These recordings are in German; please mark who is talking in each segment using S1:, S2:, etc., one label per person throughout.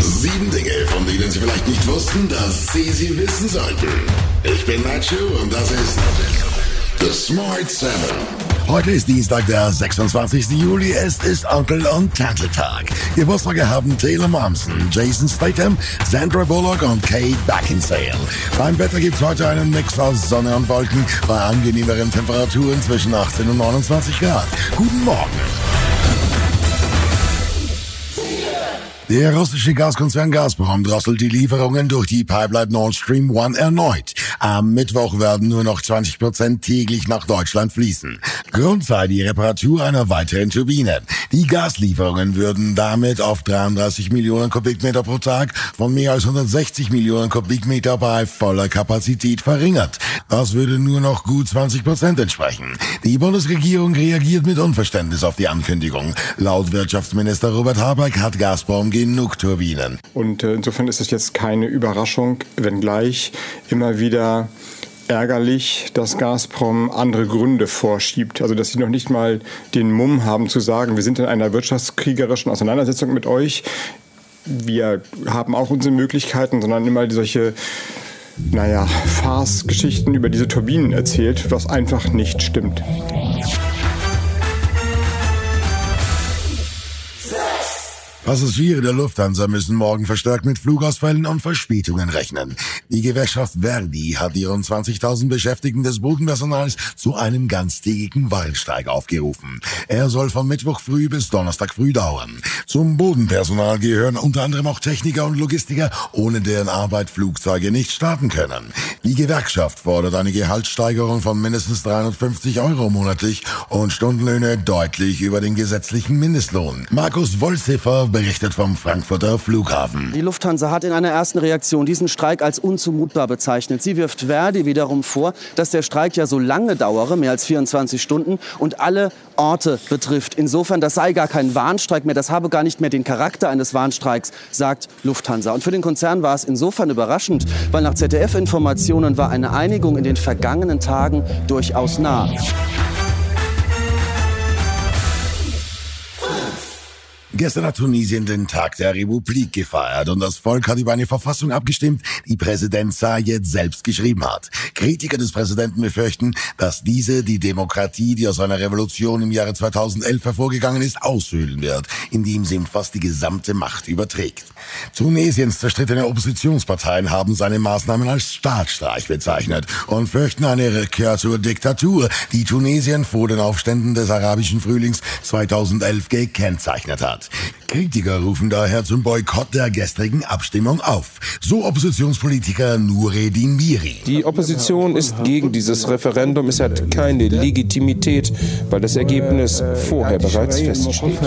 S1: Sieben Dinge, von denen Sie vielleicht nicht wussten, dass Sie sie wissen sollten. Ich bin Nacho und das ist The Smart Seven. Heute ist Dienstag, der 26. Juli. Es ist Onkel- und Tante-Tag. Geburtstage haben Taylor Momsen, Jason Statham, Sandra Bullock und Kate Beckinsale. Beim Wetter gibt's heute einen Mix aus Sonne und Wolken bei angenehmeren Temperaturen zwischen 18 und 29 Grad. Guten Morgen. Yeah. Der russische Gaskonzern Gazprom drosselt die Lieferungen durch die Pipeline Nord Stream 1 erneut. Am Mittwoch werden nur noch 20 Prozent täglich nach Deutschland fließen. Grund sei die Reparatur einer weiteren Turbine. Die Gaslieferungen würden damit auf 33 Millionen Kubikmeter pro Tag von mehr als 160 Millionen Kubikmeter bei voller Kapazität verringert. Das würde nur noch gut 20 Prozent entsprechen. Die Bundesregierung reagiert mit Unverständnis auf die Ankündigung. Laut Wirtschaftsminister Robert Habeck hat Gazprom genug Turbinen.
S2: Und äh, insofern ist es jetzt keine Überraschung, wenngleich immer wieder ärgerlich, dass Gazprom andere Gründe vorschiebt. Also dass sie noch nicht mal den Mumm haben zu sagen, wir sind in einer wirtschaftskriegerischen Auseinandersetzung mit euch. Wir haben auch unsere Möglichkeiten, sondern immer solche naja, Farce-Geschichten über diese Turbinen erzählt, was einfach nicht stimmt.
S1: Passagiere der Lufthansa müssen morgen verstärkt mit Flugausfällen und Verspätungen rechnen. Die Gewerkschaft Verdi hat ihren 20.000 Beschäftigten des Bodenpersonals zu einem ganztägigen Warnstreik aufgerufen. Er soll von Mittwoch früh bis Donnerstag früh dauern. Zum Bodenpersonal gehören unter anderem auch Techniker und Logistiker, ohne deren Arbeit Flugzeuge nicht starten können. Die Gewerkschaft fordert eine Gehaltssteigerung von mindestens 350 Euro monatlich und Stundenlöhne deutlich über den gesetzlichen Mindestlohn. Markus Wolziffer berichtet vom Frankfurter Flughafen.
S3: Die Lufthansa hat in einer ersten Reaktion diesen Streik als unzumutbar bezeichnet. Sie wirft Verdi wiederum vor, dass der Streik ja so lange dauere, mehr als 24 Stunden, und alle Orte betrifft. Insofern, das sei gar kein Warnstreik mehr, das habe gar nicht mehr den Charakter eines Warnstreiks, sagt Lufthansa. Und für den Konzern war es insofern überraschend, weil nach ZDF-Informationen war eine Einigung in den vergangenen Tagen durchaus nah.
S1: Gestern hat Tunesien den Tag der Republik gefeiert und das Volk hat über eine Verfassung abgestimmt, die Präsident Sayed selbst geschrieben hat. Kritiker des Präsidenten befürchten, dass diese die Demokratie, die aus einer Revolution im Jahre 2011 hervorgegangen ist, aushöhlen wird, indem sie ihm fast die gesamte Macht überträgt. Tunesiens zerstrittene Oppositionsparteien haben seine Maßnahmen als Staatsstreich bezeichnet und fürchten eine Rückkehr zur Diktatur, die Tunesien vor den Aufständen des arabischen Frühlings 2011 gekennzeichnet hat. Kritiker rufen daher zum Boykott der gestrigen Abstimmung auf. So Oppositionspolitiker Nureddin Miri.
S4: Die Opposition ist gegen dieses Referendum. Es hat keine Legitimität, weil das Ergebnis vorher bereits feststeht.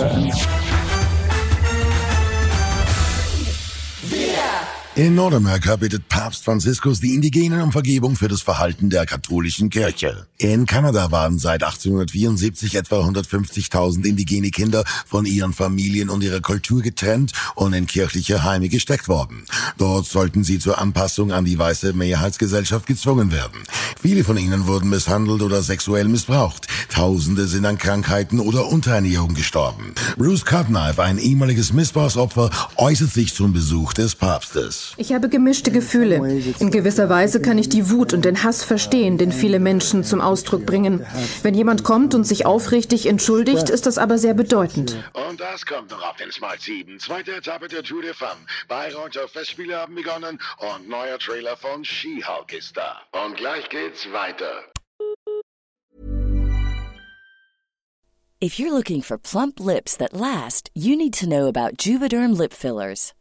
S1: In Nordamerika bittet Papst Franziskus die Indigenen um Vergebung für das Verhalten der katholischen Kirche. In Kanada waren seit 1874 etwa 150.000 indigene Kinder von ihren Familien und ihrer Kultur getrennt und in kirchliche Heime gesteckt worden. Dort sollten sie zur Anpassung an die weiße Mehrheitsgesellschaft gezwungen werden. Viele von ihnen wurden misshandelt oder sexuell missbraucht. Tausende sind an Krankheiten oder Unterernährung gestorben. Bruce Cutknife, ein ehemaliges Missbrauchsopfer, äußert sich zum Besuch des Papstes.
S5: Ich habe gemischte Gefühle. In gewisser Weise kann ich die Wut und den Hass verstehen, den viele Menschen zum Ausdruck bringen. Wenn jemand kommt und sich aufrichtig entschuldigt, ist das aber sehr bedeutend.
S1: Und das kommt noch auf den Smart 7. Zweite Etappe der Tour de Femme. Bayreuther Festspiele haben begonnen und neuer Trailer von She-Hulk ist da. Und gleich geht's weiter.
S6: If you're looking for plump lips that last, you need to know about Juvederm lip fillers.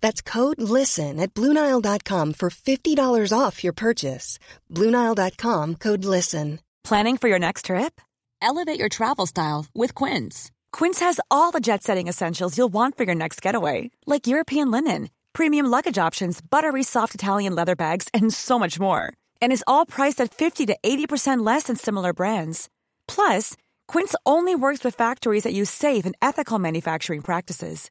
S7: That's code LISTEN at Bluenile.com for $50 off your purchase. Bluenile.com code LISTEN.
S8: Planning for your next trip? Elevate your travel style with Quince. Quince has all the jet setting essentials you'll want for your next getaway, like European linen, premium luggage options, buttery soft Italian leather bags, and so much more. And is all priced at 50 to 80% less than similar brands. Plus, Quince only works with factories that use safe and ethical manufacturing practices.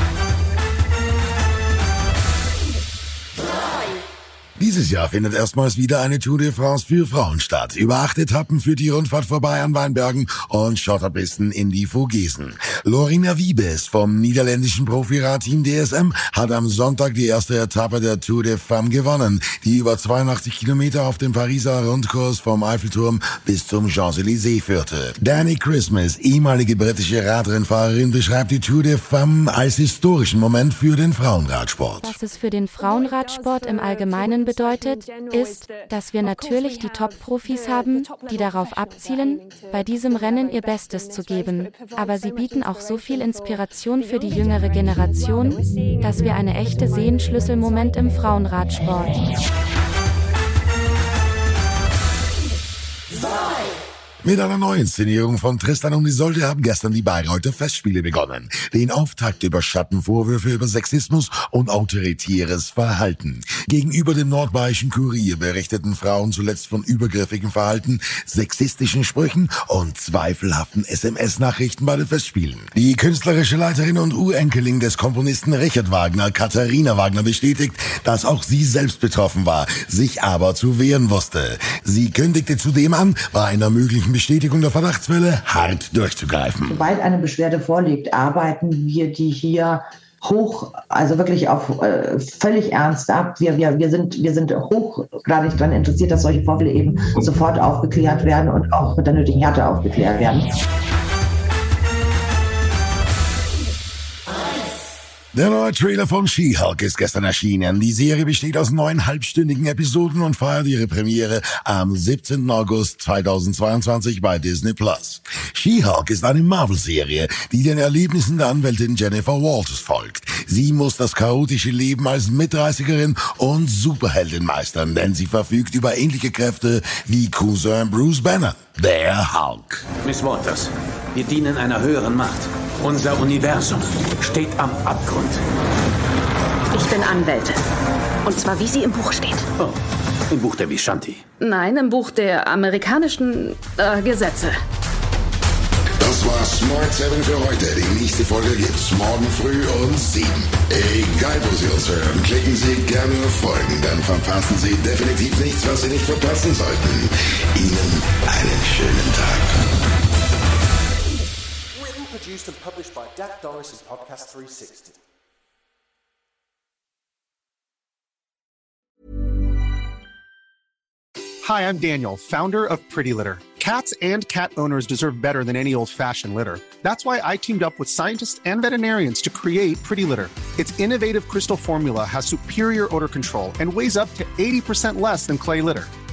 S1: Dieses Jahr findet erstmals wieder eine Tour de France für Frauen statt. Über acht Etappen führt die Rundfahrt vorbei an Weinbergen und Schotterpisten in die Vogesen. Lorena Wiebes vom niederländischen Profiradteam DSM hat am Sonntag die erste Etappe der Tour de Femme gewonnen, die über 82 Kilometer auf dem Pariser Rundkurs vom Eiffelturm bis zum Champs-Élysées führte. Danny Christmas, ehemalige britische Radrennfahrerin, beschreibt die Tour de Femme als historischen Moment für den Frauenradsport.
S9: Was es für den Frauenradsport im Allgemeinen bedeutet, ist, dass wir natürlich die Top-Profis haben, die darauf abzielen, bei diesem Rennen ihr Bestes zu geben. Aber sie bieten auch so viel Inspiration für die jüngere Generation, dass wir eine echte Sehenschlüsselmoment im Frauenradsport.
S1: Mit einer neuen Inszenierung von Tristan und Isolde haben gestern die Bayreuther Festspiele begonnen. Den Auftakt überschatten Vorwürfe über Sexismus und autoritäres Verhalten. Gegenüber dem nordbayerischen Kurier berichteten Frauen zuletzt von übergriffigen Verhalten, sexistischen Sprüchen und zweifelhaften SMS-Nachrichten bei den Festspielen. Die künstlerische Leiterin und Urenkelin des Komponisten Richard Wagner, Katharina Wagner, bestätigt, dass auch sie selbst betroffen war, sich aber zu wehren wusste. Sie kündigte zudem an, bei einer möglichen Bestätigung der Verdachtsfälle hart durchzugreifen.
S10: Sobald eine Beschwerde vorliegt, arbeiten wir die hier hoch, also wirklich auf äh, völlig ernst ab. Wir, wir, wir, sind, wir sind hochgradig daran interessiert, dass solche Vorfälle eben sofort aufgeklärt werden und auch mit der nötigen Härte aufgeklärt werden.
S1: Der neue Trailer von She-Hulk ist gestern erschienen. Die Serie besteht aus neun halbstündigen Episoden und feiert ihre Premiere am 17. August 2022 bei Disney. She-Hulk ist eine Marvel-Serie, die den Erlebnissen der Anwältin Jennifer Walters folgt. Sie muss das chaotische Leben als Mitreißerin und Superheldin meistern, denn sie verfügt über ähnliche Kräfte wie Cousin Bruce Banner, der Hulk.
S11: Miss Walters, wir dienen einer höheren Macht. Unser Universum steht am Abgrund.
S12: Ich bin Anwältin. Und zwar wie sie im Buch steht.
S11: Oh, im Buch der Vishanti.
S12: Nein, im Buch der amerikanischen äh, Gesetze.
S1: Das war Smart 7 für heute. Die nächste Folge gibt's morgen früh um 7. Egal, wo Sie uns hören, klicken Sie gerne auf Folgen, dann verpassen Sie definitiv nichts, was Sie nicht verpassen sollten. Ihnen einen schönen Tag.
S13: Produced and published by Dak Norris and Podcast 360.
S14: Hi, I'm Daniel, founder of Pretty Litter. Cats and cat owners deserve better than any old fashioned litter. That's why I teamed up with scientists and veterinarians to create Pretty Litter. Its innovative crystal formula has superior odor control and weighs up to 80% less than clay litter.